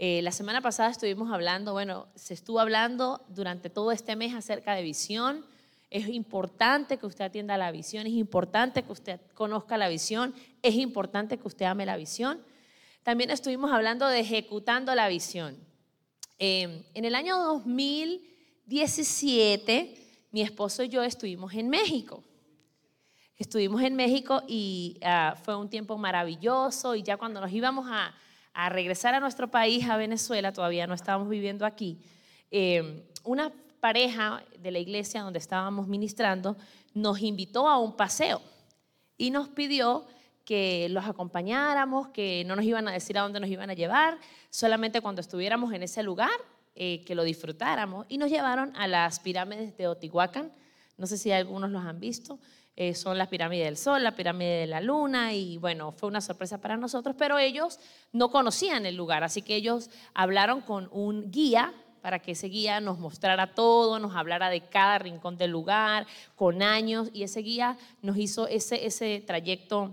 Eh, la semana pasada estuvimos hablando, bueno, se estuvo hablando durante todo este mes acerca de visión. Es importante que usted atienda la visión, es importante que usted conozca la visión, es importante que usted ame la visión. También estuvimos hablando de ejecutando la visión. Eh, en el año 2017, mi esposo y yo estuvimos en México. Estuvimos en México y ah, fue un tiempo maravilloso y ya cuando nos íbamos a, regresar a nuestro país, a Venezuela, todavía no estábamos viviendo aquí, eh, una pareja de la iglesia donde estábamos ministrando nos invitó a un paseo y nos pidió que los acompañáramos, que no nos iban a decir a dónde nos iban a llevar, solamente cuando estuviéramos en ese lugar, eh, que lo disfrutáramos. Y nos llevaron a las pirámides de Otihuacán, no sé si algunos los han visto, eh, son las pirámides del Sol, la pirámide de la Luna, y bueno, fue una sorpresa para nosotros, pero ellos no conocían el lugar, así que ellos hablaron con un guía para que ese guía nos mostrara todo, nos hablara de cada rincón del lugar, con años, y ese guía nos hizo ese, ese trayecto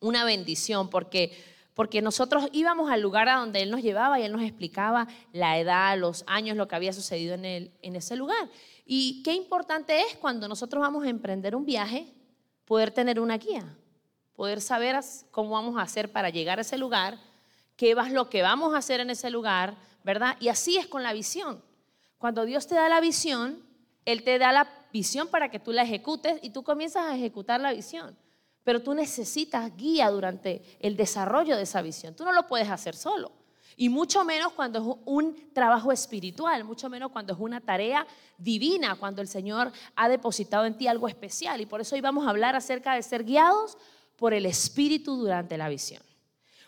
una bendición, porque, porque nosotros íbamos al lugar a donde él nos llevaba y él nos explicaba la edad, los años, lo que había sucedido en, el, en ese lugar. Y qué importante es cuando nosotros vamos a emprender un viaje, poder tener una guía, poder saber cómo vamos a hacer para llegar a ese lugar, qué es lo que vamos a hacer en ese lugar, ¿verdad? Y así es con la visión. Cuando Dios te da la visión, Él te da la visión para que tú la ejecutes y tú comienzas a ejecutar la visión. Pero tú necesitas guía durante el desarrollo de esa visión. Tú no lo puedes hacer solo. Y mucho menos cuando es un trabajo espiritual, mucho menos cuando es una tarea divina, cuando el Señor ha depositado en ti algo especial. Y por eso hoy vamos a hablar acerca de ser guiados por el Espíritu durante la visión.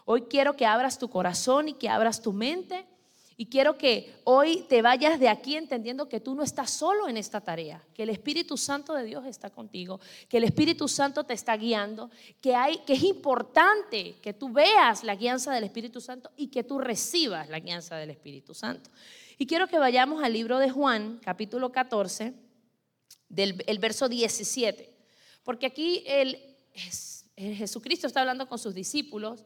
Hoy quiero que abras tu corazón y que abras tu mente y quiero que hoy te vayas de aquí entendiendo que tú no estás solo en esta tarea, que el Espíritu Santo de Dios está contigo, que el Espíritu Santo te está guiando, que, es importante que tú veas la guianza del Espíritu Santo y que tú recibas la guianza del Espíritu Santo. Y quiero que vayamos al libro de Juan, capítulo 14, del el verso 17, porque aquí el, Jesucristo está hablando con sus discípulos,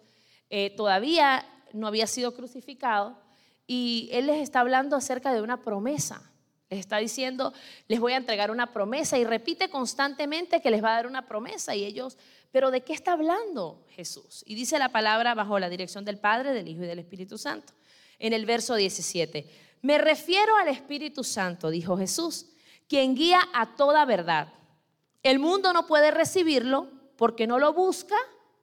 eh, todavía no había sido crucificado y Él les está hablando acerca de una promesa. Les está diciendo, les voy a entregar una promesa y repite constantemente que les va a dar una promesa y ellos, pero ¿de qué está hablando Jesús? Y dice la palabra bajo la dirección del Padre, del Hijo y del Espíritu Santo. En el verso 17, me refiero al Espíritu Santo, dijo Jesús, quien guía a toda verdad. El mundo no puede recibirlo porque no lo busca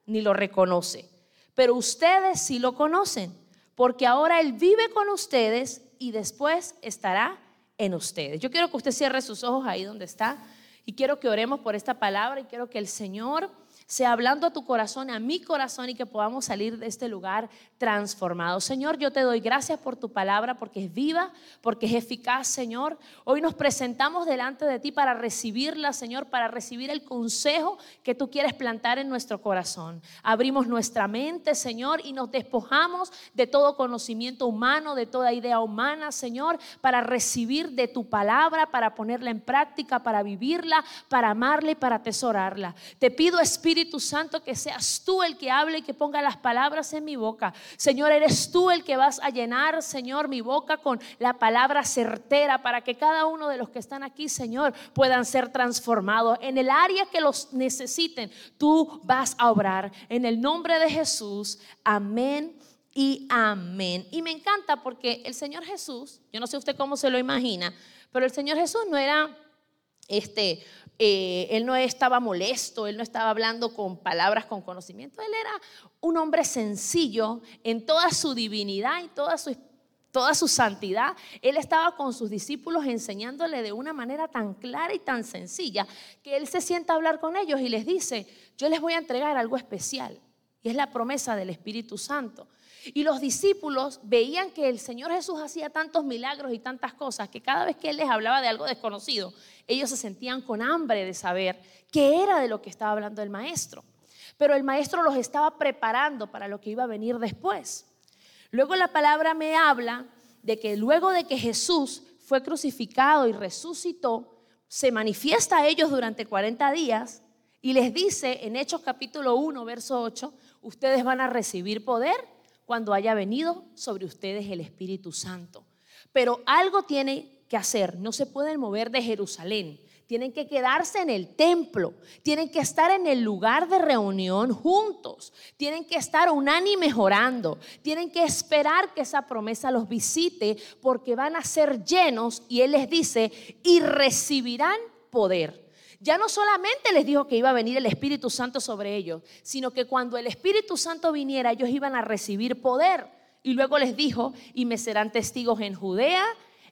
ni lo reconoce, pero ustedes sí lo conocen porque ahora Él vive con ustedes y después estará en ustedes. Yo quiero que usted cierre sus ojos ahí donde está y quiero que oremos por esta palabra y quiero que el Señor sea hablando a tu corazón, a mi corazón y que podamos salir de este lugar transformado. Señor, yo te doy gracias por tu palabra porque es viva, porque es eficaz, Señor. Hoy nos presentamos delante de ti para recibirla, Señor, para recibir el consejo que tú quieres plantar en nuestro corazón. Abrimos nuestra mente, Señor, y nos despojamos de todo conocimiento humano, de toda idea humana, Señor, para recibir de tu palabra, para ponerla en práctica, para vivirla, para amarla y para atesorarla. Te pido, Espíritu, Espíritu Santo, que seas tú el que hable y que ponga las palabras en mi boca. Señor, eres tú el que vas a llenar, Señor, mi boca con la palabra certera para que cada uno de los que están aquí, Señor, puedan ser transformados. En el área que los necesiten, tú vas a obrar. En el nombre de Jesús, amén y amén. Y me encanta porque el Señor Jesús, yo no sé usted cómo se lo imagina, pero el Señor Jesús no era este eh, él no estaba molesto, él no estaba hablando con palabras con conocimiento, él era un hombre sencillo en toda su divinidad y toda su, toda su santidad. Él estaba con sus discípulos enseñándole de una manera tan clara y tan sencilla que él se sienta a hablar con ellos y les dice, yo les voy a entregar algo especial y es la promesa del Espíritu Santo. Y los discípulos veían que el Señor Jesús hacía tantos milagros y tantas cosas que cada vez que Él les hablaba de algo desconocido, ellos se sentían con hambre de saber qué era de lo que estaba hablando el Maestro. Pero el Maestro los estaba preparando para lo que iba a venir después. Luego la palabra me habla de que luego de que Jesús fue crucificado y resucitó, se manifiesta a ellos durante 40 días y les dice en Hechos capítulo 1, verso 8, ustedes van a recibir poder cuando haya venido sobre ustedes el Espíritu Santo. Pero algo tiene que hacer, no se pueden mover de Jerusalén, tienen que quedarse en el templo, tienen que estar en el lugar de reunión juntos, tienen que estar unánime orando, tienen que esperar que esa promesa los visite porque van a ser llenos y Él les dice, y recibirán poder. Ya no solamente les dijo que iba a venir el Espíritu Santo sobre ellos, sino que cuando el Espíritu Santo viniera ellos iban a recibir poder. Y luego les dijo, y me serán testigos en Judea,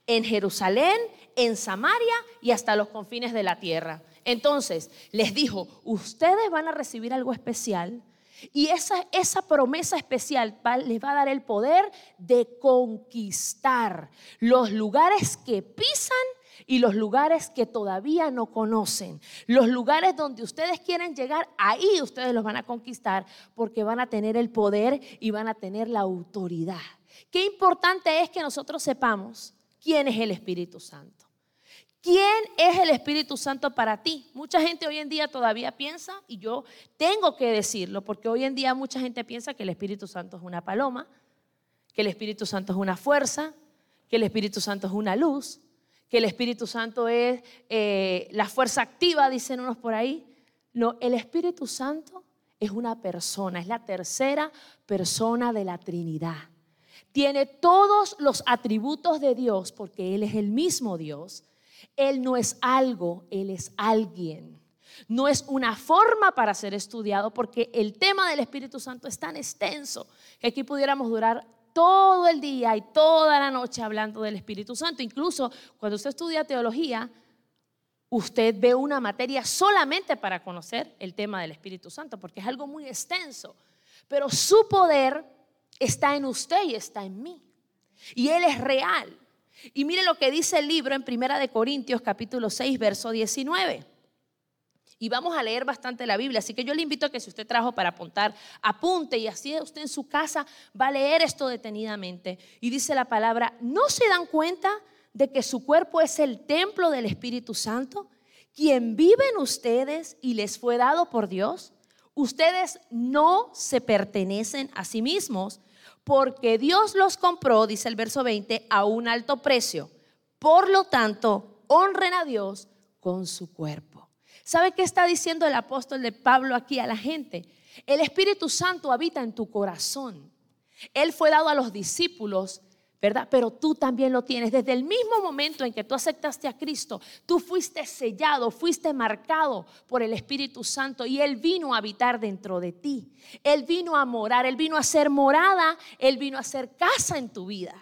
en Jerusalén, en Samaria y hasta los confines de la tierra. Entonces les dijo, ustedes van a recibir algo especial y esa, esa promesa especial les va a dar el poder de conquistar los lugares que pisan y los lugares que todavía no conocen. Los lugares donde ustedes quieren llegar, ahí ustedes los van a conquistar porque van a tener el poder y van a tener la autoridad. Qué importante es que nosotros sepamos quién es el Espíritu Santo. ¿Quién es el Espíritu Santo para ti? Mucha gente hoy en día todavía piensa, y yo tengo que decirlo, porque hoy en día mucha gente piensa que el Espíritu Santo es una paloma, que el Espíritu Santo es una fuerza, que el Espíritu Santo es una luz, que el Espíritu Santo es eh, la fuerza activa, dicen unos por ahí. No, el Espíritu Santo es una persona, es la tercera persona de la Trinidad. Tiene todos los atributos de Dios porque Él es el mismo Dios. Él no es algo, Él es alguien. No es una forma para ser estudiado porque el tema del Espíritu Santo es tan extenso que aquí pudiéramos durar todo el día y toda la noche hablando del Espíritu Santo. Incluso cuando usted estudia teología, usted ve una materia solamente para conocer el tema del Espíritu Santo porque es algo muy extenso. Pero su poder está en usted y está en mí. Y Él es real. Y mire lo que dice el libro en Primera de Corintios capítulo 6, verso 19. Y vamos a leer bastante la Biblia, así que yo le invito a que si usted trajo para apuntar, apunte y así usted en su casa va a leer esto detenidamente. Y dice la palabra, ¿no se dan cuenta de que su cuerpo es el templo del Espíritu Santo, quien vive en ustedes y les fue dado por Dios? Ustedes no se pertenecen a sí mismos, porque Dios los compró, dice el verso 20, a un alto precio. Por lo tanto, honren a Dios con su cuerpo. ¿Sabe qué está diciendo el apóstol de Pablo aquí a la gente? El Espíritu Santo habita en tu corazón. Él fue dado a los discípulos ¿verdad? Pero tú también lo tienes. Desde el mismo momento en que tú aceptaste a Cristo, tú fuiste sellado, fuiste marcado por el Espíritu Santo y Él vino a habitar dentro de ti. Él vino a morar, Él vino a ser morada, Él vino a ser casa en tu vida.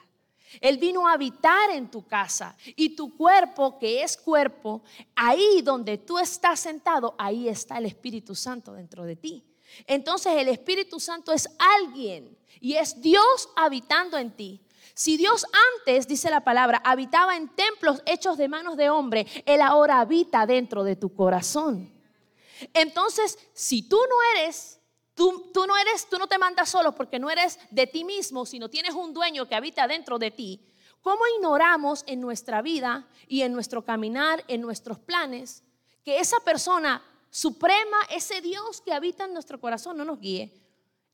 Él vino a habitar en tu casa y tu cuerpo, que es cuerpo, ahí donde tú estás sentado, ahí está el Espíritu Santo dentro de ti. Entonces el Espíritu Santo es alguien y es Dios habitando en ti. Si Dios antes, dice la palabra, habitaba en templos hechos de manos de hombre, Él ahora habita dentro de tu corazón. Entonces, si tú no eres Tú, no eres, tú no te mandas solo porque no eres de ti mismo, sino tienes un dueño que habita dentro de ti. ¿Cómo ignoramos en nuestra vida y en nuestro caminar, en nuestros planes, que esa persona suprema, ese Dios que habita en nuestro corazón, no nos guíe?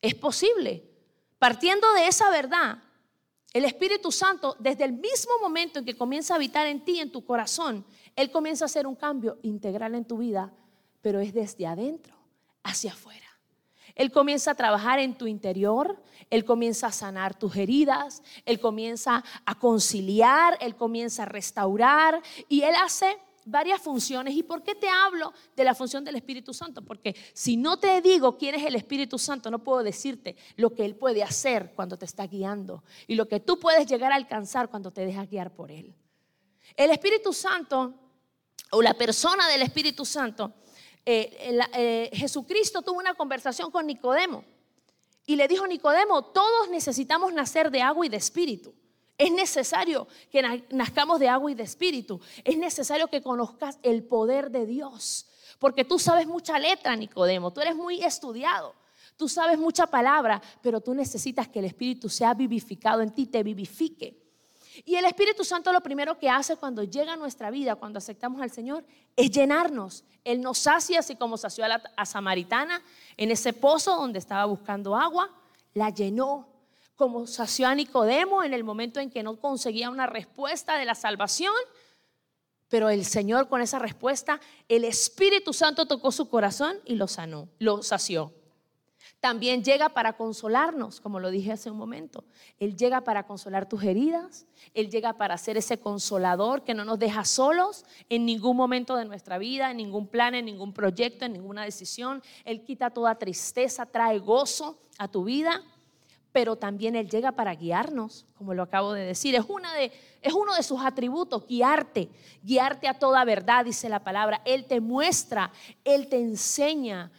Es posible. Partiendo de esa verdad, el Espíritu Santo, desde el mismo momento en que comienza a habitar en ti, en tu corazón, Él comienza a hacer un cambio integral en tu vida, pero es desde adentro hacia afuera. Él comienza a trabajar en tu interior, Él comienza a sanar tus heridas, Él comienza a conciliar, Él comienza a restaurar y Él hace varias funciones. ¿Y por qué te hablo de la función del Espíritu Santo? Porque si no te digo quién es el Espíritu Santo, no puedo decirte lo que Él puede hacer cuando te está guiando y lo que tú puedes llegar a alcanzar cuando te dejas guiar por Él. El Espíritu Santo o la persona del Espíritu Santo, eh, eh, Jesucristo tuvo una conversación con Nicodemo y le dijo, Nicodemo, todos necesitamos nacer de agua y de espíritu. Es necesario que nazcamos de agua y de espíritu. Es necesario que conozcas el poder de Dios. Porque tú sabes mucha letra, Nicodemo. Tú eres muy estudiado. Tú sabes mucha palabra, pero tú necesitas que el Espíritu sea vivificado en ti, te vivifique. Y el Espíritu Santo lo primero que hace cuando llega a nuestra vida, cuando aceptamos al Señor, es llenarnos. Él nos sacia, así como sació a la a Samaritana en ese pozo donde estaba buscando agua, la llenó como sació a Nicodemo en el momento en que no conseguía una respuesta de la salvación. Pero el Señor con esa respuesta, el Espíritu Santo tocó su corazón y lo sanó, lo sació. También llega para consolarnos, como lo dije hace un momento. Él llega para consolar tus heridas. Él llega para ser ese consolador que no nos deja solos en ningún momento de nuestra vida, en ningún plan, en ningún proyecto, en ninguna decisión. Él quita toda tristeza, trae gozo a tu vida. Pero también Él llega para guiarnos, como lo acabo de decir. Es, una de, es uno de sus atributos, guiarte, guiarte a toda verdad, dice la palabra. Él te muestra, Él te enseña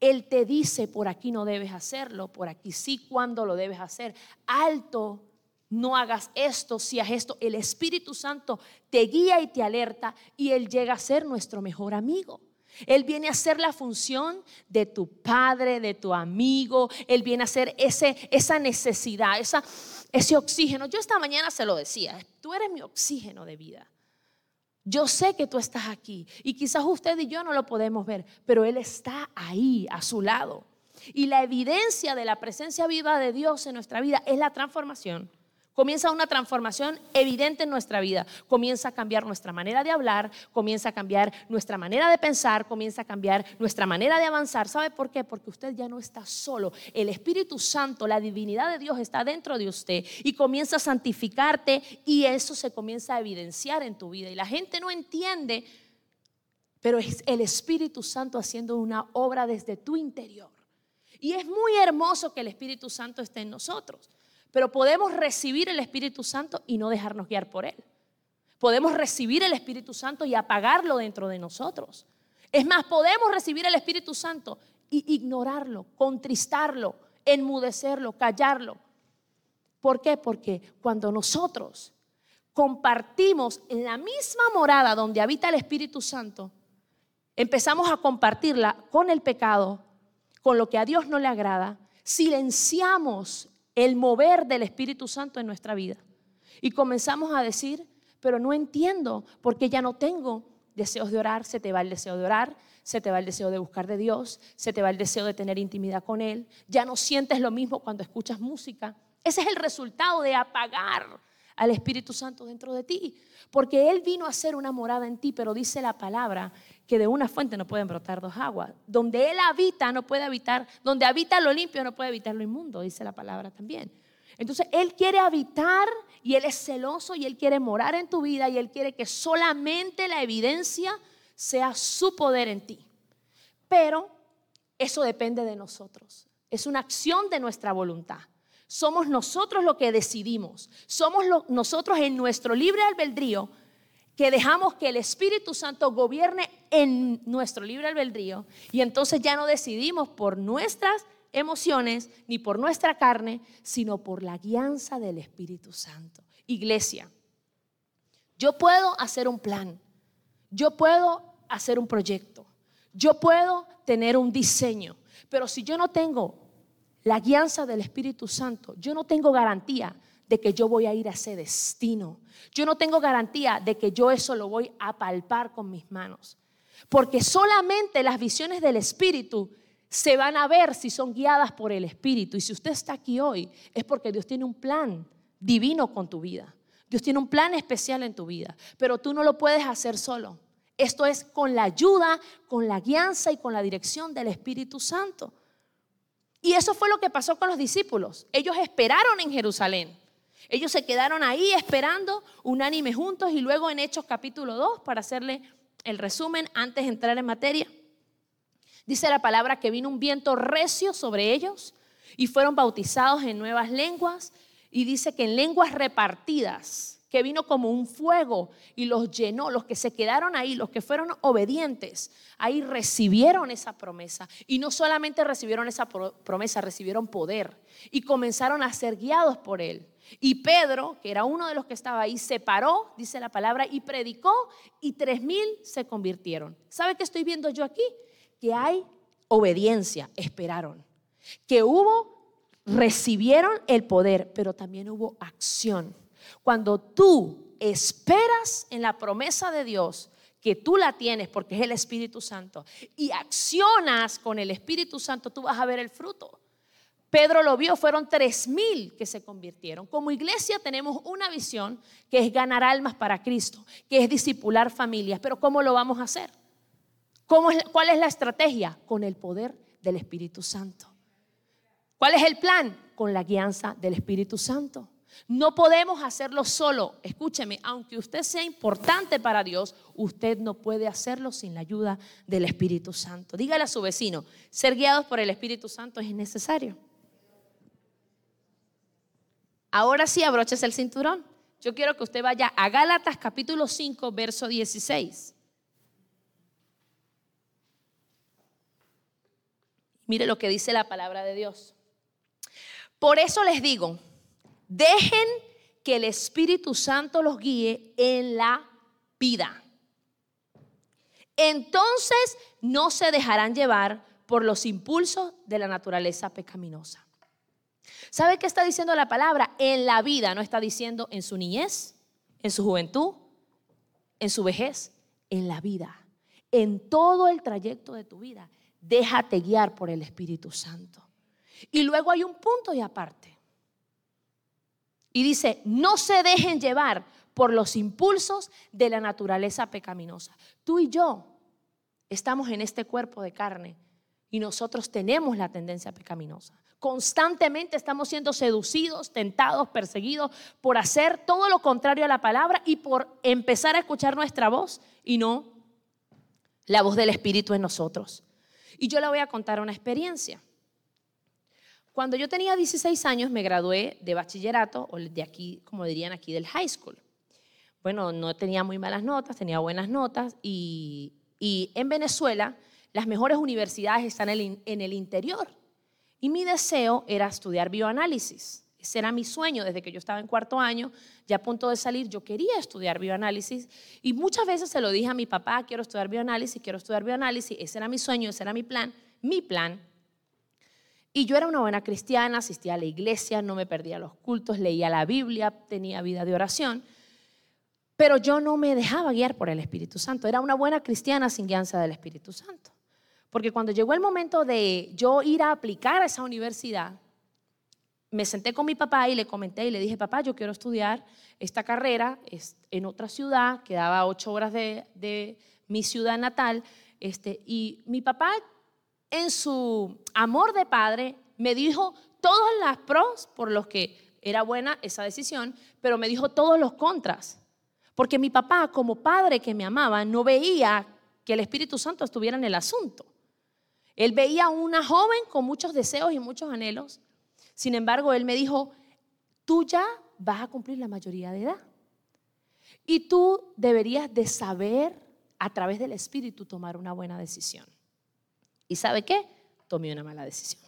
él te dice, por aquí no debes hacerlo, por aquí sí, cuando lo debes hacer. Alto, no hagas esto, si hagas esto. El Espíritu Santo te guía y te alerta y Él llega a ser nuestro mejor amigo. Él viene a ser la función de tu padre, de tu amigo. Él viene a ser ese, esa necesidad, esa, ese oxígeno. Yo esta mañana se lo decía, tú eres mi oxígeno de vida. Yo sé que tú estás aquí y quizás usted y yo no lo podemos ver, pero Él está ahí a su lado. Y la evidencia de la presencia viva de Dios en nuestra vida es la transformación. Comienza una transformación evidente en nuestra vida. Comienza a cambiar nuestra manera de hablar, comienza a cambiar nuestra manera de pensar, comienza a cambiar nuestra manera de avanzar. ¿Sabe por qué? Porque usted ya no está solo. El Espíritu Santo, la divinidad de Dios está dentro de usted y comienza a santificarte y eso se comienza a evidenciar en tu vida. Y la gente no entiende, pero es el Espíritu Santo haciendo una obra desde tu interior. Y es muy hermoso que el Espíritu Santo esté en nosotros. Pero podemos recibir el Espíritu Santo y no dejarnos guiar por Él. Podemos recibir el Espíritu Santo y apagarlo dentro de nosotros. Es más, podemos recibir el Espíritu Santo y ignorarlo, contristarlo, enmudecerlo, callarlo. ¿Por qué? Porque cuando nosotros compartimos en la misma morada donde habita el Espíritu Santo, empezamos a compartirla con el pecado, con lo que a Dios no le agrada, silenciamos el mover del Espíritu Santo en nuestra vida. Y comenzamos a decir, pero no entiendo porque ya no tengo deseos de orar, se te va el deseo de orar, se te va el deseo de buscar de Dios, se te va el deseo de tener intimidad con Él, ya no sientes lo mismo cuando escuchas música. Ese es el resultado de apagar al Espíritu Santo dentro de ti, porque Él vino a hacer una morada en ti, pero dice la palabra que de una fuente no pueden brotar dos aguas. Donde Él habita no puede habitar, donde habita lo limpio no puede habitar lo inmundo, dice la palabra también. Entonces Él quiere habitar y Él es celoso y Él quiere morar en tu vida y Él quiere que solamente la evidencia sea su poder en ti. Pero eso depende de nosotros. Es una acción de nuestra voluntad. Somos nosotros lo que decidimos. Somos nosotros en nuestro libre albedrío que dejamos que el Espíritu Santo gobierne en nuestro libre albedrío y entonces ya no decidimos por nuestras emociones ni por nuestra carne, sino por la guianza del Espíritu Santo. Iglesia, yo puedo hacer un plan, yo puedo hacer un proyecto, yo puedo tener un diseño, pero si yo no tengo la guianza del Espíritu Santo, yo no tengo garantía de que yo voy a ir a ese destino. Yo no tengo garantía de que yo eso lo voy a palpar con mis manos. Porque solamente las visiones del Espíritu se van a ver si son guiadas por el Espíritu. Y si usted está aquí hoy, es porque Dios tiene un plan divino con tu vida. Dios tiene un plan especial en tu vida, pero tú no lo puedes hacer solo. Esto es con la ayuda, con la guianza y con la dirección del Espíritu Santo. Y eso fue lo que pasó con los discípulos. Ellos esperaron en Jerusalén. Ellos se quedaron ahí esperando, unánime juntos, y luego en Hechos capítulo 2, para hacerle el resumen antes de entrar en materia, dice la palabra que vino un viento recio sobre ellos y fueron bautizados en nuevas lenguas, y dice que en lenguas repartidas, que vino como un fuego y los llenó, los que se quedaron ahí, los que fueron obedientes, ahí recibieron esa promesa. Y no solamente recibieron esa promesa, recibieron poder y comenzaron a ser guiados por él. Y Pedro, que era uno de los que estaba ahí, se paró, dice la palabra, y predicó y tres mil se convirtieron. ¿Sabe qué estoy viendo yo aquí? Que hay obediencia, esperaron. Que hubo, recibieron el poder, pero también hubo acción. Cuando tú esperas en la promesa de Dios, que tú la tienes porque es el Espíritu Santo, y accionas con el Espíritu Santo, tú vas a ver el fruto. Pedro lo vio, fueron tres mil que se convirtieron. Como iglesia tenemos una visión que es ganar almas para Cristo, que es discipular familias, pero ¿cómo lo vamos a hacer? ¿Cómo es, ¿Cuál es la estrategia? Con el poder del Espíritu Santo. ¿Cuál es el plan? Con la guianza del Espíritu Santo. No podemos hacerlo solo. Escúcheme, aunque usted sea importante para Dios, usted no puede hacerlo sin la ayuda del Espíritu Santo. Dígale a su vecino, ser guiados por el Espíritu Santo es necesario. Ahora sí, abroches el cinturón. Yo quiero que usted vaya a Gálatas capítulo 5, verso 16. Mire lo que dice la palabra de Dios. Por eso les digo, dejen que el Espíritu Santo los guíe en la vida. Entonces no se dejarán llevar por los impulsos de la naturaleza pecaminosa. ¿Sabe qué está diciendo la palabra? En la vida, no está diciendo en su niñez, en su juventud, en su vejez, en la vida. En todo el trayecto de tu vida, déjate guiar por el Espíritu Santo. Y luego hay un punto y aparte. Y dice, no se dejen llevar por los impulsos de la naturaleza pecaminosa. Tú y yo estamos en este cuerpo de carne y nosotros tenemos la tendencia pecaminosa. Constantemente estamos siendo seducidos, tentados, perseguidos por hacer todo lo contrario a la palabra y por empezar a escuchar nuestra voz y no la voz del Espíritu en nosotros. Y yo le voy a contar una experiencia. Cuando yo tenía 16 años me gradué de bachillerato, o de aquí, como dirían aquí, del high school. Bueno, no tenía muy malas notas, tenía buenas notas y, en Venezuela las mejores universidades están en el interior. Y mi deseo era estudiar bioanálisis. Ese era mi sueño desde que yo estaba en cuarto año, ya a punto de salir, yo quería estudiar bioanálisis y muchas veces se lo dije a mi papá, quiero estudiar bioanálisis, quiero estudiar bioanálisis, ese era mi sueño, ese era mi plan, mi plan. Y yo era una buena cristiana, asistía a la iglesia, no me perdía los cultos, leía la Biblia, tenía vida de oración, pero yo no me dejaba guiar por el Espíritu Santo, era una buena cristiana sin guianza del Espíritu Santo. Porque cuando llegó el momento de yo ir a aplicar a esa universidad, me senté con mi papá y le comenté y le dije, papá, yo quiero estudiar esta carrera en otra ciudad, quedaba ocho horas de, mi ciudad natal, este, y mi papá, en su amor de padre, me dijo todos los pros por los que era buena esa decisión, pero me dijo todos los contras. Porque mi papá, como padre que me amaba, no veía que el Espíritu Santo estuviera en el asunto. Él veía a una joven con muchos deseos y muchos anhelos. Sin embargo, él me dijo, tú ya vas a cumplir la mayoría de edad. Y tú deberías de saber a través del Espíritu tomar una buena decisión. ¿Y sabe qué? Tomé una mala decisión.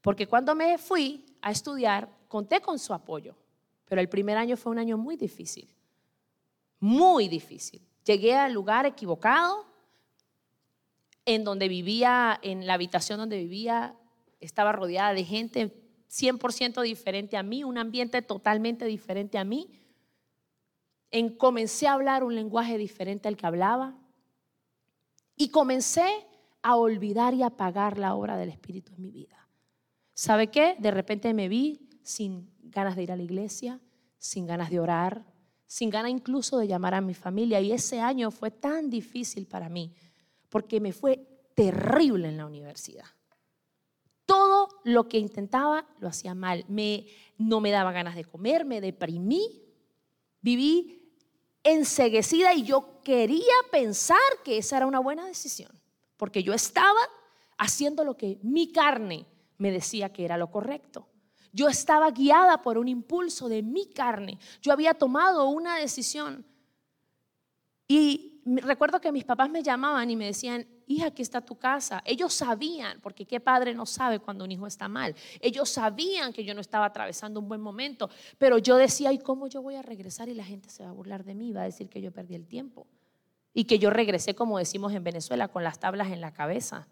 Porque cuando me fui a estudiar, conté con su apoyo. Pero el primer año fue un año muy difícil. Muy difícil. Llegué al lugar equivocado, en donde vivía, en la habitación donde vivía, estaba rodeada de gente 100% diferente a mí, un ambiente totalmente diferente a mí. En, comencé a hablar un lenguaje diferente al que hablaba y comencé a olvidar y apagar la obra del Espíritu en mi vida. ¿Sabe qué? De repente me vi sin ganas de ir a la iglesia, sin ganas de orar, sin ganas incluso de llamar a mi familia. Y ese año fue tan difícil para mí porque me fue terrible en la universidad. Todo lo que intentaba lo hacía mal. Me, no me daba ganas de comer, me deprimí, viví enseguecida y yo quería pensar que esa era una buena decisión, porque yo estaba haciendo lo que mi carne me decía que era lo correcto. Yo estaba guiada por un impulso de mi carne. Yo había tomado una decisión. Y recuerdo que mis papás me llamaban y me decían, hija, aquí está tu casa. Ellos sabían, porque qué padre no sabe cuando un hijo está mal. Ellos sabían que yo no estaba atravesando un buen momento, pero yo decía, ¿y cómo yo voy a regresar? Y la gente se va a burlar de mí, va a decir que yo perdí el tiempo. Y que yo regresé, como decimos en Venezuela, con las tablas en la cabeza.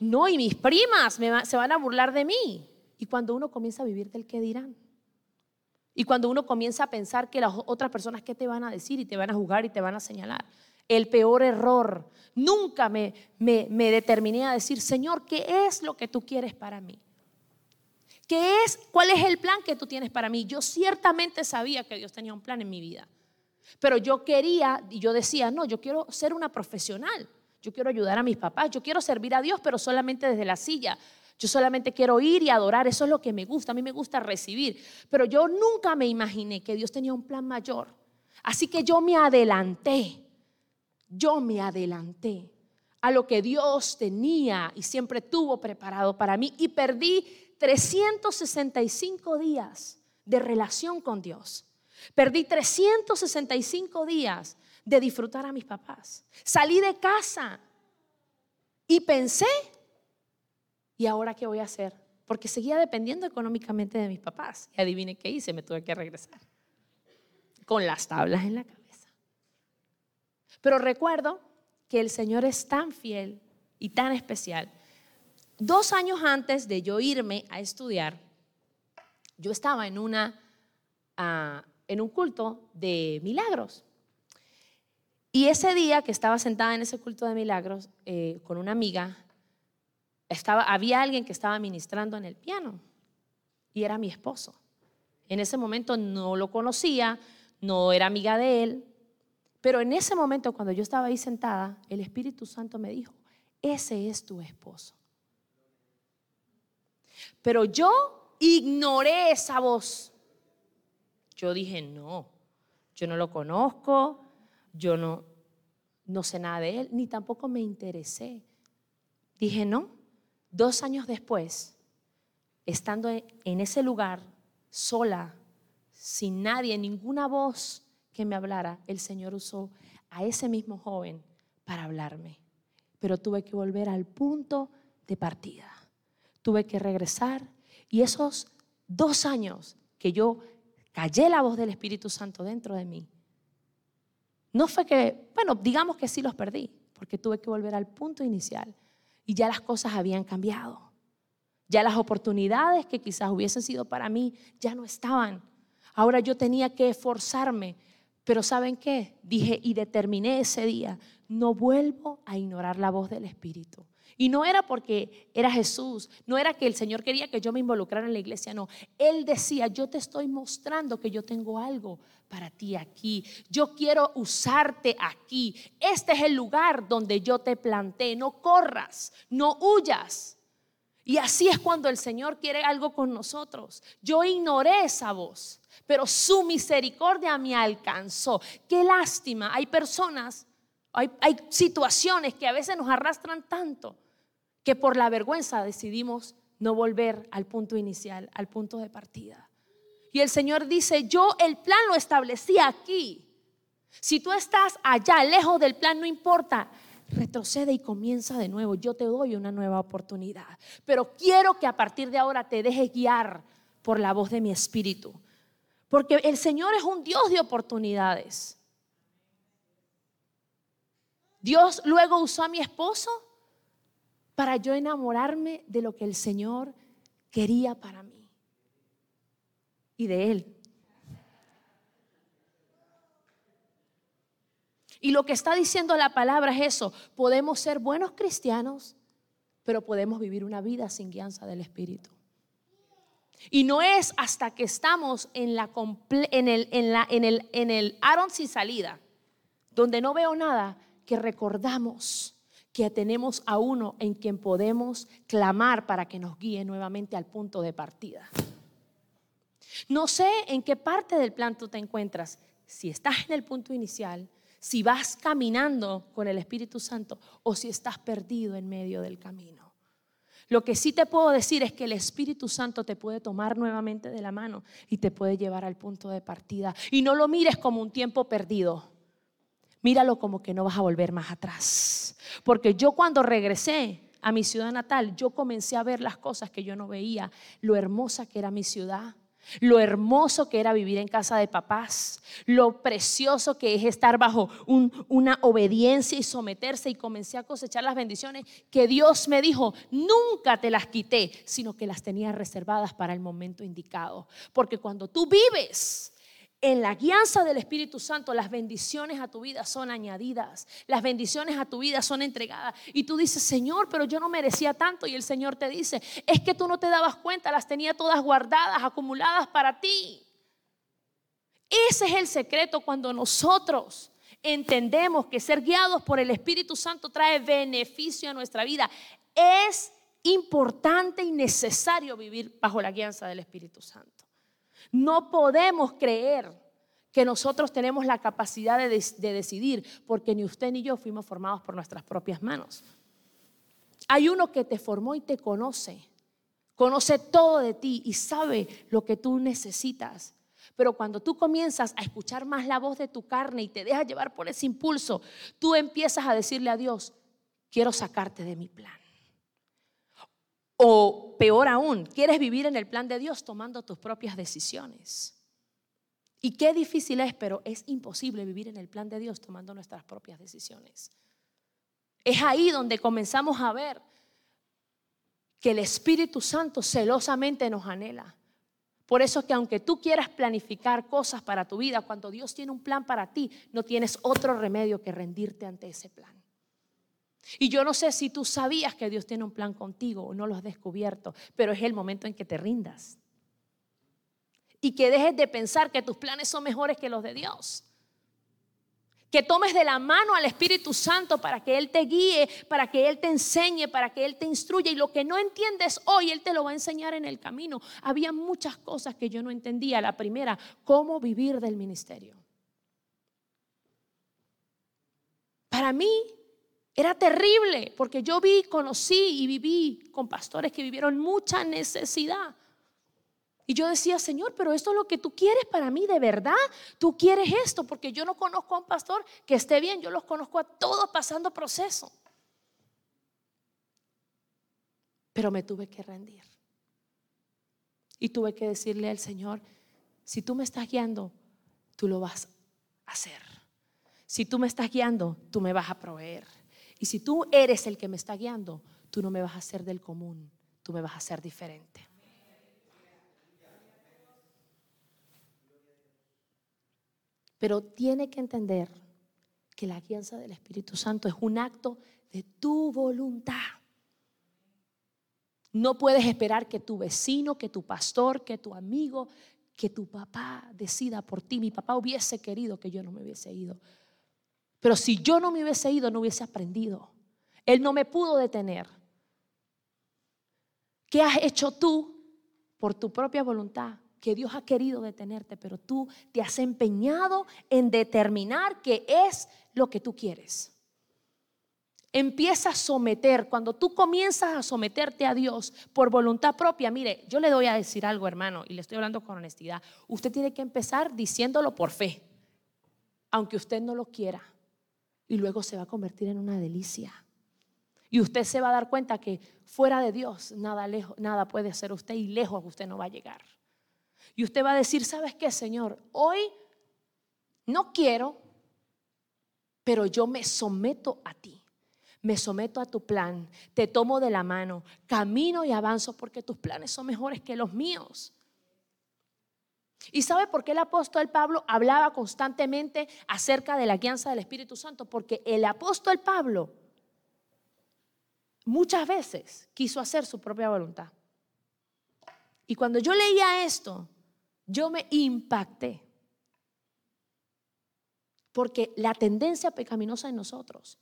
no, y mis primas se van a burlar de mí. Y cuando uno comienza a vivir del qué dirán. Y cuando uno comienza a pensar que las otras personas qué te van a decir y te van a jugar y te van a señalar. El peor error. Nunca me, me, me determiné a decir, Señor, ¿qué es lo que tú quieres para mí? ¿Qué es? ¿Cuál es el plan que tú tienes para mí? Yo ciertamente sabía que Dios tenía un plan en mi vida. Pero yo quería, y yo decía, no, yo quiero ser una profesional. Yo quiero ayudar a mis papás. Yo quiero servir a Dios, pero solamente desde la silla. Yo solamente quiero ir y adorar. Eso es lo que me gusta. A mí me gusta recibir. Pero yo nunca me imaginé que Dios tenía un plan mayor. Así que yo me adelanté. Yo me adelanté a lo que Dios tenía y siempre tuvo preparado para mí. Y perdí 365 días de relación con Dios. Perdí 365 días de disfrutar a mis papás. Salí de casa y pensé, ¿y ahora qué voy a hacer? Porque seguía dependiendo económicamente de mis papás. Y adivine qué hice, me tuve que regresar. Con las tablas en la cabeza. Pero recuerdo que el Señor es tan fiel y tan especial. Dos años antes de yo irme a estudiar, yo estaba en, una, ah, en un culto de milagros. Y ese día que estaba sentada en ese culto de milagros eh, con una amiga, estaba, había alguien que estaba ministrando en el piano y era mi esposo. En ese momento no lo conocía, no era amiga de él, pero en ese momento cuando yo estaba ahí sentada, el Espíritu Santo me dijo, ese es tu esposo. Pero yo ignoré esa voz. Yo dije, no, yo no lo conozco, yo no, no sé nada de él, ni tampoco me interesé. Dije, no. Dos años después, estando en ese lugar, sola, sin nadie, ninguna voz que me hablara, el Señor usó a ese mismo joven para hablarme. Pero tuve que volver al punto de partida. Tuve que regresar y esos dos años que yo callé la voz del Espíritu Santo dentro de mí, no fue que, bueno, digamos que sí los perdí, porque tuve que volver al punto inicial y ya las cosas habían cambiado. Ya las oportunidades que quizás hubiesen sido para mí ya no estaban. Ahora yo tenía que esforzarme. Pero ¿saben qué? Dije y determiné ese día, no vuelvo a ignorar la voz del Espíritu. Y no era porque era Jesús, no era que el Señor quería que yo me involucrara en la iglesia, no. Él decía, yo te estoy mostrando que yo tengo algo para ti aquí. Yo quiero usarte aquí. Este es el lugar donde yo te planté. No corras, no huyas. Y así es cuando el Señor quiere algo con nosotros. Yo ignoré esa voz, pero su misericordia me alcanzó. Qué lástima. Hay personas, hay, hay situaciones que a veces nos arrastran tanto que por la vergüenza decidimos no volver al punto inicial, al punto de partida. Y el Señor dice, yo el plan lo establecí aquí. Si tú estás allá, lejos del plan, no importa. Retrocede y comienza de nuevo. Yo te doy una nueva oportunidad. Pero quiero que a partir de ahora te dejes guiar por la voz de mi espíritu. Porque el Señor es un Dios de oportunidades. Dios luego usó a mi esposo para yo enamorarme de lo que el Señor quería para mí y de Él. Y lo que está diciendo la palabra es eso. Podemos ser buenos cristianos, pero podemos vivir una vida sin guianza del Espíritu. Y no es hasta que estamos en, la, en, el, en, la, en, el, en el Aaron sin salida, donde no veo nada, que recordamos que tenemos a uno en quien podemos clamar para que nos guíe nuevamente al punto de partida. No sé en qué parte del plan tú te encuentras, si estás en el punto inicial, si vas caminando con el Espíritu Santo o si estás perdido en medio del camino. Lo que sí te puedo decir es que el Espíritu Santo te puede tomar nuevamente de la mano y te puede llevar al punto de partida. Y no lo mires como un tiempo perdido míralo como que no vas a volver más atrás. Porque yo cuando regresé a mi ciudad natal, yo comencé a ver las cosas que yo no veía, lo hermosa que era mi ciudad. Lo hermoso que era vivir en casa de papás, lo precioso que es estar bajo una obediencia y someterse y comencé a cosechar las bendiciones que Dios me dijo, nunca te las quité, sino que las tenía reservadas para el momento indicado. Porque cuando tú vives en la guianza del Espíritu Santo, las bendiciones a tu vida son añadidas, las bendiciones a tu vida son entregadas. Y tú dices, Señor, pero yo no merecía tanto. Y el Señor te dice, es que tú no te dabas cuenta, las tenía todas guardadas, acumuladas para ti. Ese es el secreto cuando nosotros entendemos que ser guiados por el Espíritu Santo trae beneficio a nuestra vida. Es importante y necesario vivir bajo la guianza del Espíritu Santo. No podemos creer que nosotros tenemos la capacidad de, decidir, porque ni usted ni yo fuimos formados por nuestras propias manos. Hay uno que te formó y te conoce, conoce todo de ti y sabe lo que tú necesitas. Pero cuando tú comienzas a escuchar más la voz de tu carne y te dejas llevar por ese impulso, tú empiezas a decirle a Dios, quiero sacarte de mi plan. O peor aún, quieres vivir en el plan de Dios tomando tus propias decisiones. Y qué difícil es, pero es imposible vivir en el plan de Dios tomando nuestras propias decisiones. Es ahí donde comenzamos a ver que el Espíritu Santo celosamente nos anhela. Por eso es que aunque tú quieras planificar cosas para tu vida, cuando Dios tiene un plan para ti, no tienes otro remedio que rendirte ante ese plan. Y yo no sé si tú sabías que Dios tiene un plan contigo o no lo has descubierto, pero es el momento en que te rindas. Y que dejes de pensar que tus planes son mejores que los de Dios que tomes de la mano al Espíritu Santo para que Él te guíe, para que Él te enseñe, para que Él te instruya. Y lo que no entiendes hoy, Él te lo va a enseñar en el camino. Había muchas cosas que yo no entendía. La primera, cómo vivir del ministerio. Para mí era terrible, porque yo vi, conocí y viví con pastores que vivieron mucha necesidad. Y yo decía, Señor, pero esto es lo que tú quieres para mí, de verdad. Tú quieres esto, porque yo no conozco a un pastor que esté bien, yo los conozco a todos pasando proceso. Pero me tuve que rendir. Y tuve que decirle al Señor, si tú me estás guiando, tú lo vas a hacer. Si tú me estás guiando, tú me vas a proveer. Y si tú eres el que me está guiando, tú no me vas a hacer del común, tú me vas a hacer diferente. Pero tiene que entender que la guianza del Espíritu Santo es un acto de tu voluntad. No puedes esperar que tu vecino, que tu pastor, que tu amigo, que tu papá decida por ti. Mi papá hubiese querido que yo no me hubiese ido. Pero si yo no me hubiese ido, no hubiese aprendido. Él no me pudo detener. ¿Qué has hecho tú por tu propia voluntad? que Dios ha querido detenerte, pero tú te has empeñado en determinar qué es lo que tú quieres. Empieza a someter, cuando tú comienzas a someterte a Dios por voluntad propia, mire, yo le doy a decir algo, hermano, y le estoy hablando con honestidad, usted tiene que empezar diciéndolo por fe, aunque usted no lo quiera, y luego se va a convertir en una delicia. Y usted se va a dar cuenta que fuera de Dios nada, lejos, nada puede hacer usted y lejos usted no va a llegar. Y usted va a decir, ¿sabes qué, Señor? Hoy no quiero, pero yo me someto a ti. Me someto a tu plan, te tomo de la mano, camino y avanzo porque tus planes son mejores que los míos. ¿Y sabe por qué el apóstol Pablo hablaba constantemente acerca de la guianza del Espíritu Santo? Porque el apóstol Pablo muchas veces quiso hacer su propia voluntad. Y cuando yo leía esto, yo me impacté. Porque la tendencia pecaminosa en nosotros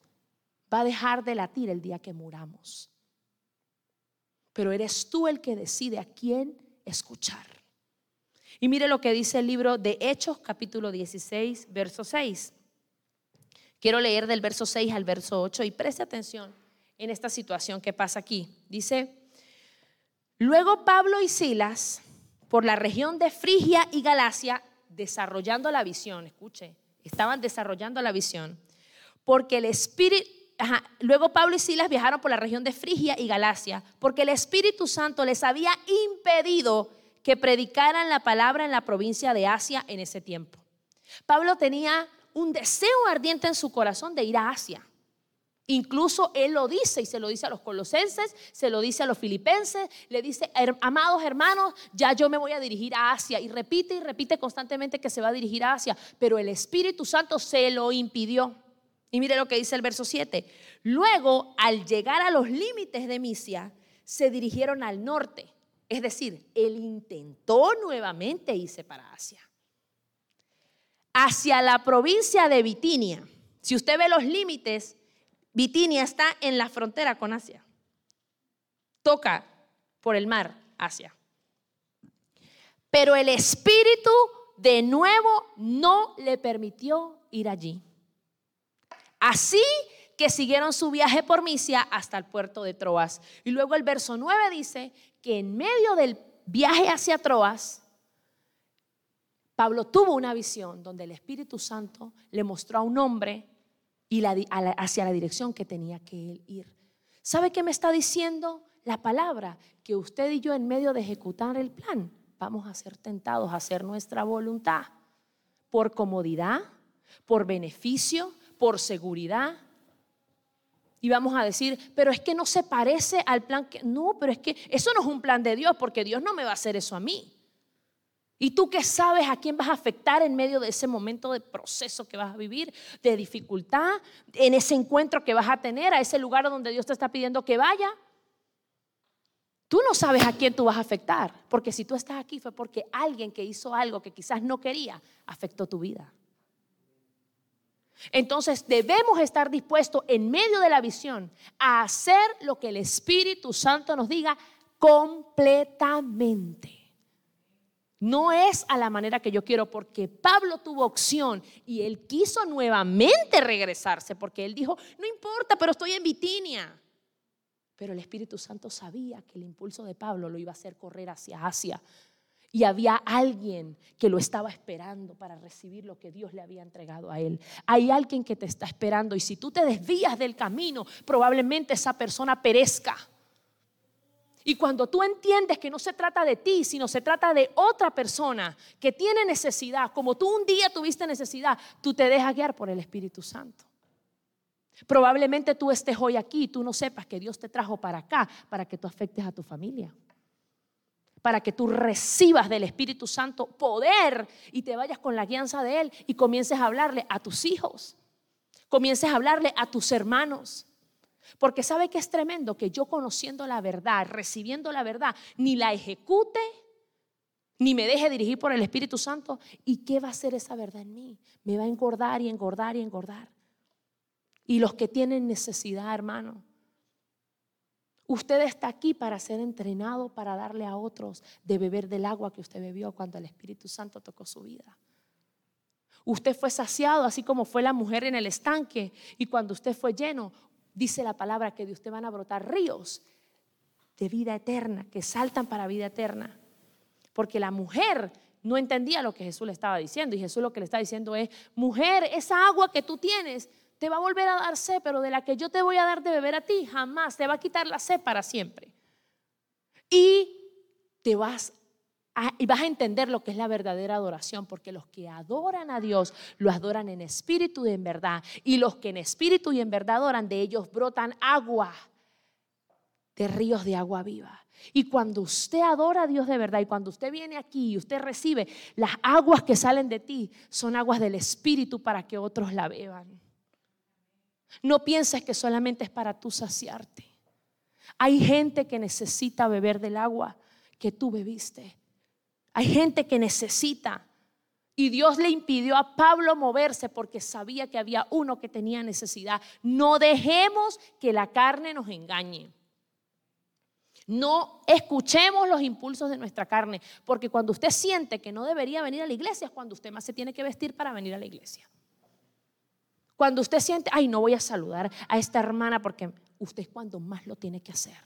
va a dejar de latir el día que muramos. Pero eres tú el que decide a quién escuchar. Y mire lo que dice el libro de Hechos, capítulo 16, verso 6. Quiero leer del verso 6 al verso 8 y preste atención en esta situación que pasa aquí. Dice, luego Pablo y Silas por la región de Frigia y Galacia desarrollando la visión. Escuche, estaban desarrollando la visión. Porque el Espíritu, luego Pablo y Silas viajaron por la región de Frigia y Galacia, porque el Espíritu Santo les había impedido que predicaran la palabra en la provincia de Asia en ese tiempo. Pablo tenía un deseo ardiente en su corazón de ir a Asia. Incluso él lo dice y se lo dice a los colosenses, se lo dice a los filipenses, le dice, amados hermanos, ya yo me voy a dirigir a Asia. Y repite y repite constantemente que se va a dirigir a Asia, pero el Espíritu Santo se lo impidió. Y mire lo que dice el verso 7. Luego, al llegar a los límites de Misia, se dirigieron al norte. Es decir, él intentó nuevamente irse para Asia. Hacia la provincia de Bitinia. Si usted ve los límites, Bitinia está en la frontera con Asia. Toca por el mar Asia. Pero el Espíritu de nuevo no le permitió ir allí. Así que siguieron su viaje por Misia hasta el puerto de Troas. Y luego el verso 9 dice que en medio del viaje hacia Troas, Pablo tuvo una visión donde el Espíritu Santo le mostró a un hombre y hacia la dirección que tenía que ir. ¿Sabe qué me está diciendo la palabra? Que usted y yo en medio de ejecutar el plan vamos a ser tentados a hacer nuestra voluntad por comodidad, por beneficio, por seguridad. Y vamos a decir, pero es que no se parece al plan que... No, pero es que eso no es un plan de Dios porque Dios no me va a hacer eso a mí. ¿Y tú qué sabes a quién vas a afectar en medio de ese momento de proceso que vas a vivir, de dificultad, en ese encuentro que vas a tener, a ese lugar donde Dios te está pidiendo que vaya? Tú no sabes a quién tú vas a afectar, porque si tú estás aquí fue porque alguien que hizo algo que quizás no quería afectó tu vida. Entonces debemos estar dispuestos en medio de la visión a hacer lo que el Espíritu Santo nos diga completamente. No es a la manera que yo quiero porque Pablo tuvo opción y él quiso nuevamente regresarse porque él dijo, no importa, pero estoy en Bitinia. Pero el Espíritu Santo sabía que el impulso de Pablo lo iba a hacer correr hacia Asia. Y había alguien que lo estaba esperando para recibir lo que Dios le había entregado a él. Hay alguien que te está esperando y si tú te desvías del camino, probablemente esa persona perezca. Y cuando tú entiendes que no se trata de ti, sino se trata de otra persona que tiene necesidad, como tú un día tuviste necesidad, tú te dejas guiar por el Espíritu Santo. Probablemente tú estés hoy aquí y tú no sepas que Dios te trajo para acá, para que tú afectes a tu familia, para que tú recibas del Espíritu Santo poder y te vayas con la guianza de Él y comiences a hablarle a tus hijos, comiences a hablarle a tus hermanos porque sabe que es tremendo que yo conociendo la verdad, recibiendo la verdad, ni la ejecute, ni me deje dirigir por el Espíritu Santo. ¿Y qué va a hacer esa verdad en mí? Me va a engordar y engordar y engordar. Y los que tienen necesidad, hermano, usted está aquí para ser entrenado, para darle a otros de beber del agua que usted bebió cuando el Espíritu Santo tocó su vida. Usted fue saciado, así como fue la mujer en el estanque. Y cuando usted fue lleno, dice la palabra que de usted van a brotar ríos de vida eterna, que saltan para vida eterna. Porque la mujer no entendía lo que Jesús le estaba diciendo. Y Jesús lo que le está diciendo es, mujer, esa agua que tú tienes te va a volver a dar sed, pero de la que yo te voy a dar de beber a ti, jamás te va a quitar la sed para siempre. Y te vas y vas a entender lo que es la verdadera adoración, porque los que adoran a Dios lo adoran en espíritu y en verdad. Y los que en espíritu y en verdad adoran, de ellos brotan agua, de ríos de agua viva. Y cuando usted adora a Dios de verdad y cuando usted viene aquí y usted recibe las aguas que salen de ti, son aguas del espíritu para que otros la beban. No pienses que solamente es para tú saciarte. Hay gente que necesita beber del agua que tú bebiste. Hay gente que necesita. Y Dios le impidió a Pablo moverse porque sabía que había uno que tenía necesidad. No dejemos que la carne nos engañe. No escuchemos los impulsos de nuestra carne, porque cuando usted siente que no debería venir a la iglesia es cuando usted más se tiene que vestir para venir a la iglesia. Cuando usted siente, ay, no voy a saludar a esta hermana porque usted es cuando más lo tiene que hacer.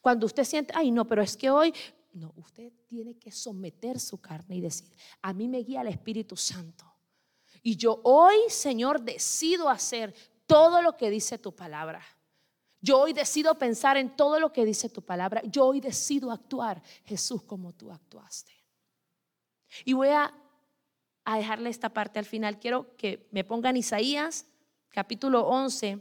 Cuando usted siente, ay, no, pero es que hoy no, usted tiene que someter su carne y decir, a mí me guía el Espíritu Santo. Y yo hoy, Señor, decido hacer todo lo que dice tu palabra. Yo hoy decido pensar en todo lo que dice tu palabra. Yo hoy decido actuar, Jesús, como tú actuaste. Y voy a, a dejarle esta parte al final. Quiero que me pongan Isaías, capítulo 11,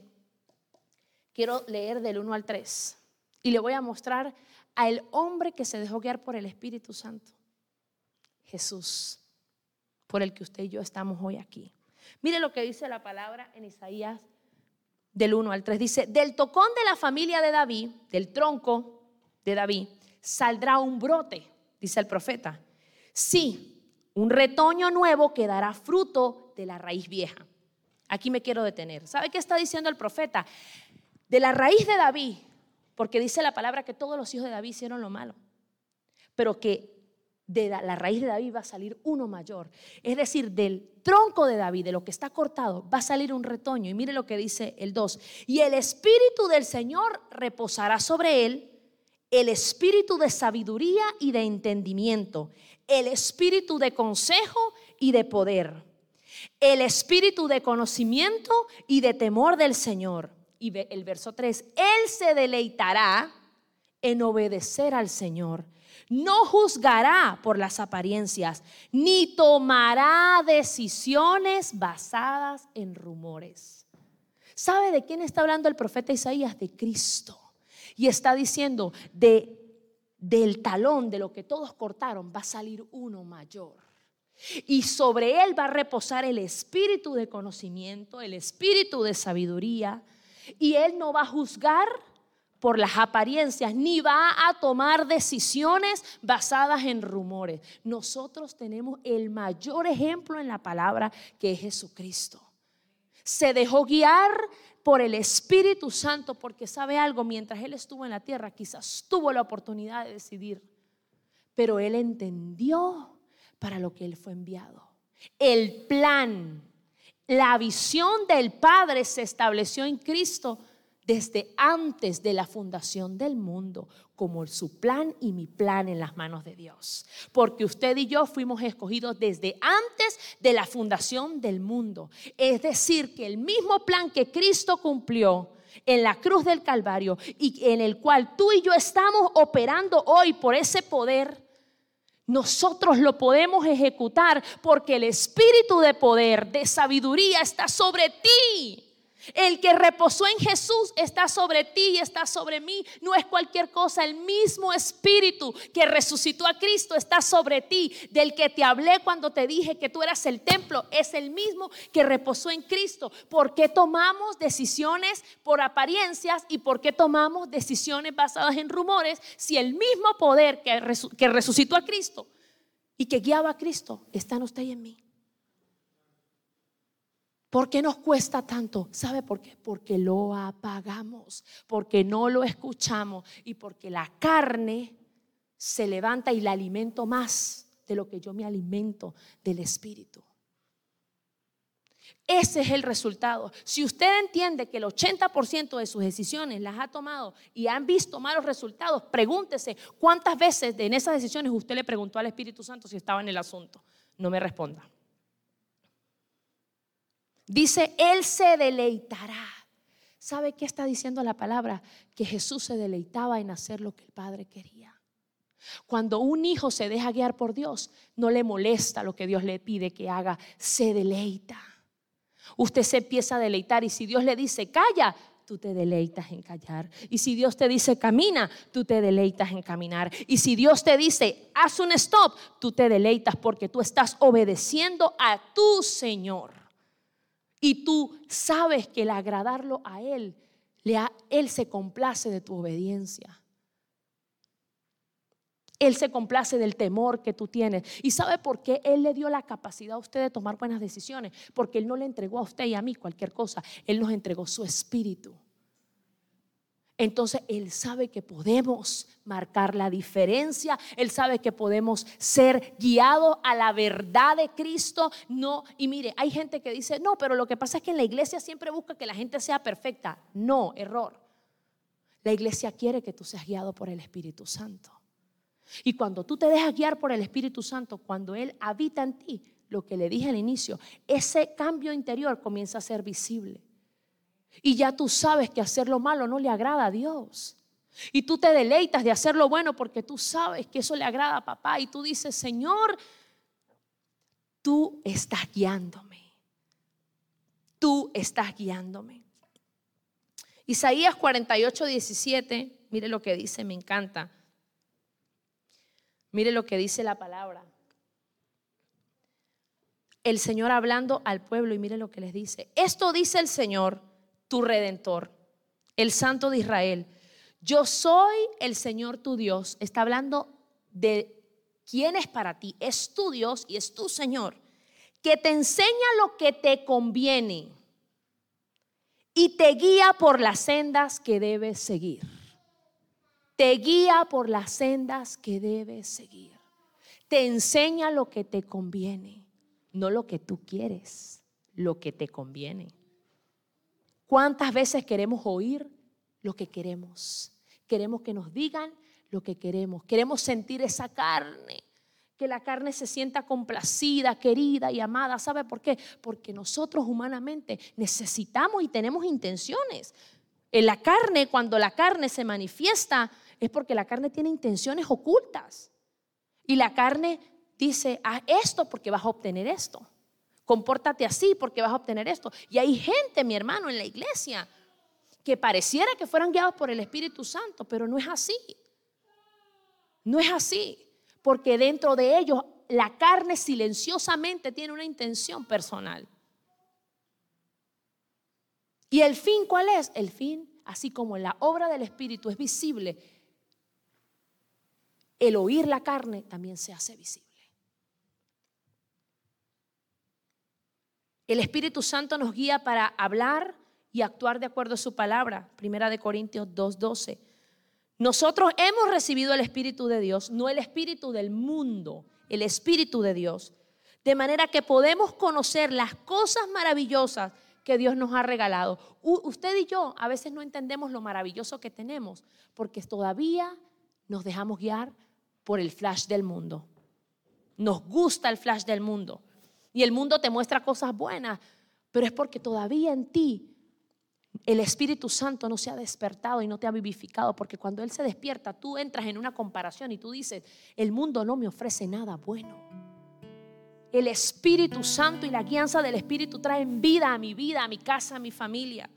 quiero leer del 1 al 3 y le voy a mostrar al hombre que se dejó guiar por el Espíritu Santo, Jesús, por el que usted y yo estamos hoy aquí. Mire lo que dice la palabra en Isaías del 1 al 3. Dice, del tocón de la familia de David, del tronco de David, saldrá un brote, dice el profeta. Sí, un retoño nuevo que dará fruto de la raíz vieja. Aquí me quiero detener. ¿Sabe qué está diciendo el profeta? De la raíz de David, porque dice la palabra que todos los hijos de David hicieron lo malo, pero que de la raíz de David va a salir uno mayor. Es decir, del tronco de David, de lo que está cortado, va a salir un retoño. Y mire lo que dice el 2. Y el espíritu del Señor reposará sobre él, el espíritu de sabiduría y de entendimiento, el espíritu de consejo y de poder, el espíritu de conocimiento y de temor del Señor. Y el verso 3, Él se deleitará en obedecer al Señor. No juzgará por las apariencias, ni tomará decisiones basadas en rumores. ¿Sabe de quién está hablando el profeta Isaías? De Cristo. Y está diciendo, de del talón de lo que todos cortaron va a salir uno mayor. Y sobre él va a reposar el espíritu de conocimiento, el espíritu de sabiduría. Y él no va a juzgar por las apariencias, ni va a tomar decisiones basadas en rumores. Nosotros tenemos el mayor ejemplo en la palabra que es Jesucristo. Se dejó guiar por el Espíritu Santo, porque sabe algo, mientras Él estuvo en la tierra, quizás tuvo la oportunidad de decidir, pero Él entendió para lo que Él fue enviado. El plan, la visión del Padre se estableció en Cristo desde antes de la fundación del mundo, como su plan y mi plan en las manos de Dios. Porque usted y yo fuimos escogidos desde antes de la fundación del mundo. Es decir, que el mismo plan que Cristo cumplió en la cruz del Calvario y en el cual tú y yo estamos operando hoy por ese poder, nosotros lo podemos ejecutar porque el espíritu de poder, de sabiduría está sobre ti. El que reposó en Jesús está sobre ti y está sobre mí. No es cualquier cosa. El mismo Espíritu que resucitó a Cristo está sobre ti. Del que te hablé cuando te dije que tú eras el templo, es el mismo que reposó en Cristo. ¿Por qué tomamos decisiones por apariencias y por qué tomamos decisiones basadas en rumores si el mismo poder que, resucitó a Cristo y que guiaba a Cristo está en usted y en mí? ¿Por qué nos cuesta tanto? ¿Sabe por qué? Porque lo apagamos, porque no lo escuchamos y porque la carne se levanta y la alimento más de lo que yo me alimento del Espíritu. Ese es el resultado. Si usted entiende que el 80% de sus decisiones las ha tomado y han visto malos resultados, pregúntese cuántas veces en esas decisiones usted le preguntó al Espíritu Santo si estaba en el asunto. No me responda. Dice, Él se deleitará. ¿Sabe qué está diciendo la palabra? Que Jesús se deleitaba en hacer lo que el Padre quería. Cuando un hijo se deja guiar por Dios, no le molesta lo que Dios le pide que haga, se deleita. Usted se empieza a deleitar y si Dios le dice, calla, tú te deleitas en callar. Y si Dios te dice, camina, tú te deleitas en caminar. Y si Dios te dice, haz un stop, tú te deleitas porque tú estás obedeciendo a tu Señor. Y tú sabes que el agradarlo a Él, Él se complace de tu obediencia. Él se complace del temor que tú tienes. ¿Y sabe por qué Él le dio la capacidad a usted de tomar buenas decisiones? Porque Él no le entregó a usted y a mí cualquier cosa. Él nos entregó su espíritu. Entonces Él sabe que podemos marcar la diferencia, Él sabe que podemos ser guiados a la verdad de Cristo. No, y mire, hay gente que dice, no, pero lo que pasa es que en la iglesia siempre busca que la gente sea perfecta. No, error. La iglesia quiere que tú seas guiado por el Espíritu Santo. Y cuando tú te dejas guiar por el Espíritu Santo, cuando Él habita en ti, lo que le dije al inicio, ese cambio interior comienza a ser visible. Y ya tú sabes que hacer lo malo no le agrada a Dios. Y tú te deleitas de hacer lo bueno porque tú sabes que eso le agrada a papá. Y tú dices, Señor, tú estás guiándome. Tú estás guiándome. Isaías 48, 17, mire lo que dice, me encanta. Mire lo que dice la palabra. El Señor hablando al pueblo y mire lo que les dice. Esto dice el Señor, tu redentor, el Santo de Israel. Yo soy el Señor tu Dios. Está hablando de quién es para ti. Es tu Dios y es tu Señor, que te enseña lo que te conviene y te guía por las sendas que debes seguir. Te guía por las sendas que debes seguir. Te enseña lo que te conviene, no lo que tú quieres, lo que te conviene. ¿Cuántas veces queremos oír lo que queremos? Queremos que nos digan lo que queremos. Queremos sentir esa carne que la carne se sienta complacida, querida y amada. ¿Sabe por qué? Porque nosotros humanamente necesitamos y tenemos intenciones. En la carne, cuando la carne se manifiesta, es porque la carne tiene intenciones ocultas. Y la carne dice, haz esto porque vas a obtener esto. Compórtate así porque vas a obtener esto. Y hay gente, mi hermano, en la iglesia que pareciera que fueran guiados por el Espíritu Santo, pero no es así. No es así porque dentro de ellos la carne silenciosamente tiene una intención personal. ¿Y el fin cuál es? El fin, así como la obra del Espíritu es visible, el oír la carne también se hace visible. El Espíritu Santo nos guía para hablar y actuar de acuerdo a su palabra. Primera de Corintios 2:12. Nosotros hemos recibido el Espíritu de Dios, no el Espíritu del mundo, el Espíritu de Dios. De manera que podemos conocer las cosas maravillosas que Dios nos ha regalado. usted y yo a veces no entendemos lo maravilloso que tenemos porque todavía nos dejamos guiar por el flash del mundo. Nos gusta el flash del mundo. Y el mundo te muestra cosas buenas, pero es porque todavía en ti el Espíritu Santo no se ha despertado y no te ha vivificado, porque cuando Él se despierta, tú entras en una comparación y tú dices, el mundo no me ofrece nada bueno. El Espíritu Santo y la guianza del Espíritu traen vida a mi vida, a mi casa, a mi familia.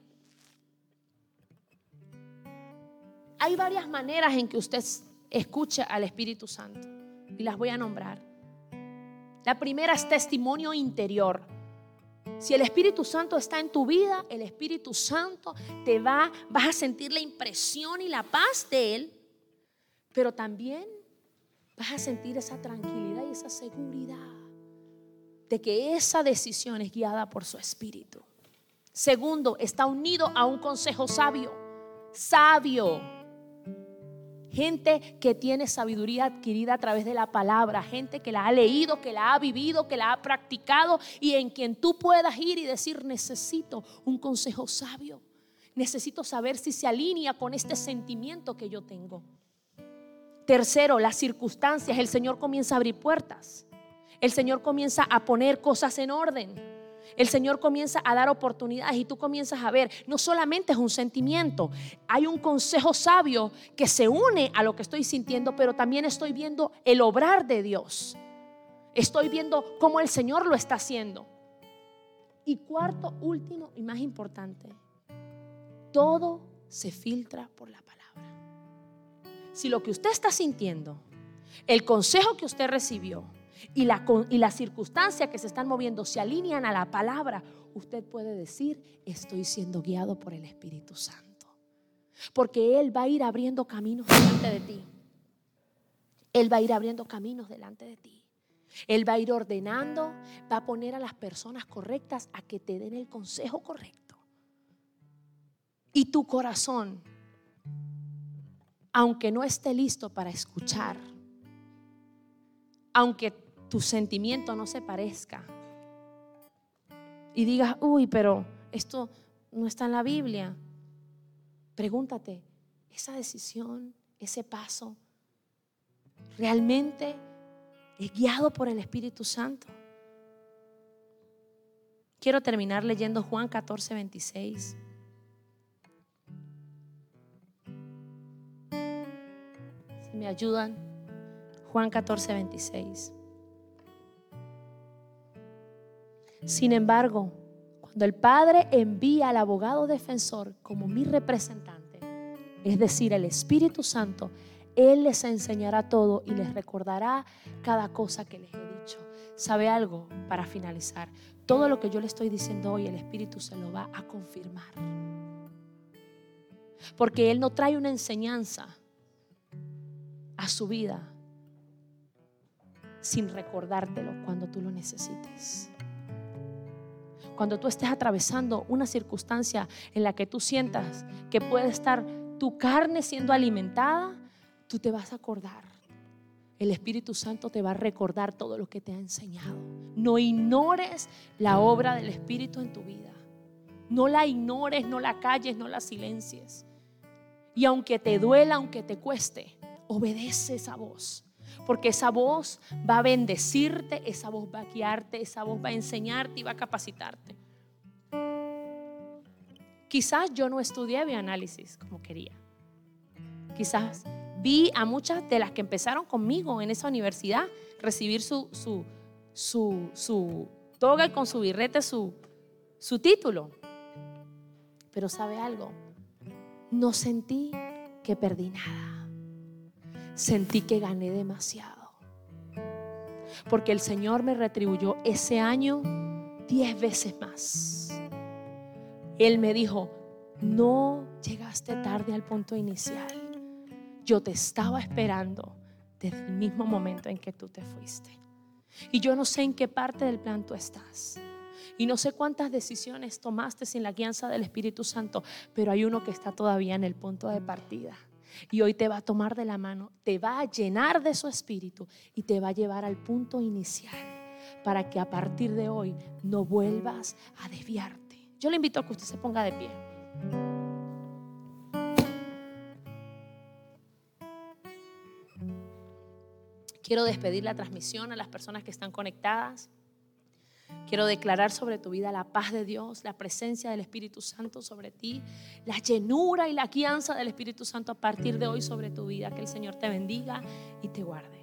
Hay varias maneras en que usted escucha al Espíritu Santo y las voy a nombrar. La primera es testimonio interior. Si el Espíritu Santo está en tu vida, el Espíritu Santo te va, vas a sentir la impresión y la paz de Él, pero también vas a sentir esa tranquilidad y esa seguridad de que esa decisión es guiada por su Espíritu. Segundo, está unido a un consejo sabio, sabio gente que tiene sabiduría adquirida a través de la palabra, gente que la ha leído, que la ha vivido, que la ha practicado y en quien tú puedas ir y decir, necesito un consejo sabio, necesito saber si se alinea con este sentimiento que yo tengo. Tercero, las circunstancias, el Señor comienza a abrir puertas, el Señor comienza a poner cosas en orden. El Señor comienza a dar oportunidades y tú comienzas a ver, no solamente es un sentimiento, hay un consejo sabio que se une a lo que estoy sintiendo, pero también estoy viendo el obrar de Dios. Estoy viendo cómo el Señor lo está haciendo. Y cuarto, último y más importante, todo se filtra por la palabra. Si lo que usted está sintiendo, el consejo que usted recibió, y la, y la circunstancia que se están moviendo se alinean a la palabra, usted puede decir, estoy siendo guiado por el Espíritu Santo. Porque Él va a ir abriendo caminos delante de ti. Él va a ir abriendo caminos delante de ti. Él va a ir ordenando, va a poner a las personas correctas a que te den el consejo correcto. Y tu corazón, aunque no esté listo para escuchar, aunque tu sentimiento no se parezca. Y digas, uy, pero esto no está en la Biblia. Pregúntate, esa decisión, ese paso, realmente es guiado por el Espíritu Santo. Quiero terminar leyendo Juan 14, 26. Si me ayudan, Juan 14, 26. Sin embargo, Cuando el Padre envía al abogado defensor como mi representante, es decir, el Espíritu Santo, Él les enseñará todo y les recordará cada cosa que les he dicho. ¿Sabe algo? Para finalizar, todo lo que yo le estoy diciendo hoy, el Espíritu se lo va a confirmar. Porque Él no trae una enseñanza a su vida sin recordártelo cuando tú lo necesites. Cuando tú estés atravesando una circunstancia en la que tú sientas que puede estar tu carne siendo alimentada, tú te vas a acordar. El Espíritu Santo te va a recordar todo lo que te ha enseñado. No ignores la obra del Espíritu en tu vida. No la ignores, no la calles, no la silencies. Y aunque te duela, aunque te cueste, obedece esa voz. Porque esa voz va a bendecirte, esa voz va a guiarte, esa voz va a enseñarte y va a capacitarte. Quizás yo no estudié bioanálisis como quería. Quizás vi a muchas de las que empezaron conmigo en esa universidad recibir su, su, su, su toga con su birrete, su, su título. Pero sabe algo, no sentí que perdí nada. Sentí que gané demasiado. Porque el Señor me retribuyó ese año diez veces más. Él me dijo, no llegaste tarde al punto inicial. Yo te estaba esperando desde el mismo momento en que tú te fuiste. Y yo no sé en qué parte del plan tú estás. Y no sé cuántas decisiones tomaste sin la guianza del Espíritu Santo, pero hay uno que está todavía en el punto de partida. Y hoy te va a tomar de la mano, te va a llenar de su espíritu y te va a llevar al punto inicial para que a partir de hoy no vuelvas a desviarte. Yo le invito a que usted se ponga de pie. Quiero despedir la transmisión a las personas que están conectadas. Quiero declarar sobre tu vida la paz de Dios, la presencia del Espíritu Santo sobre ti, la llenura y la guianza del Espíritu Santo a partir de hoy sobre tu vida. Que el Señor te bendiga y te guarde.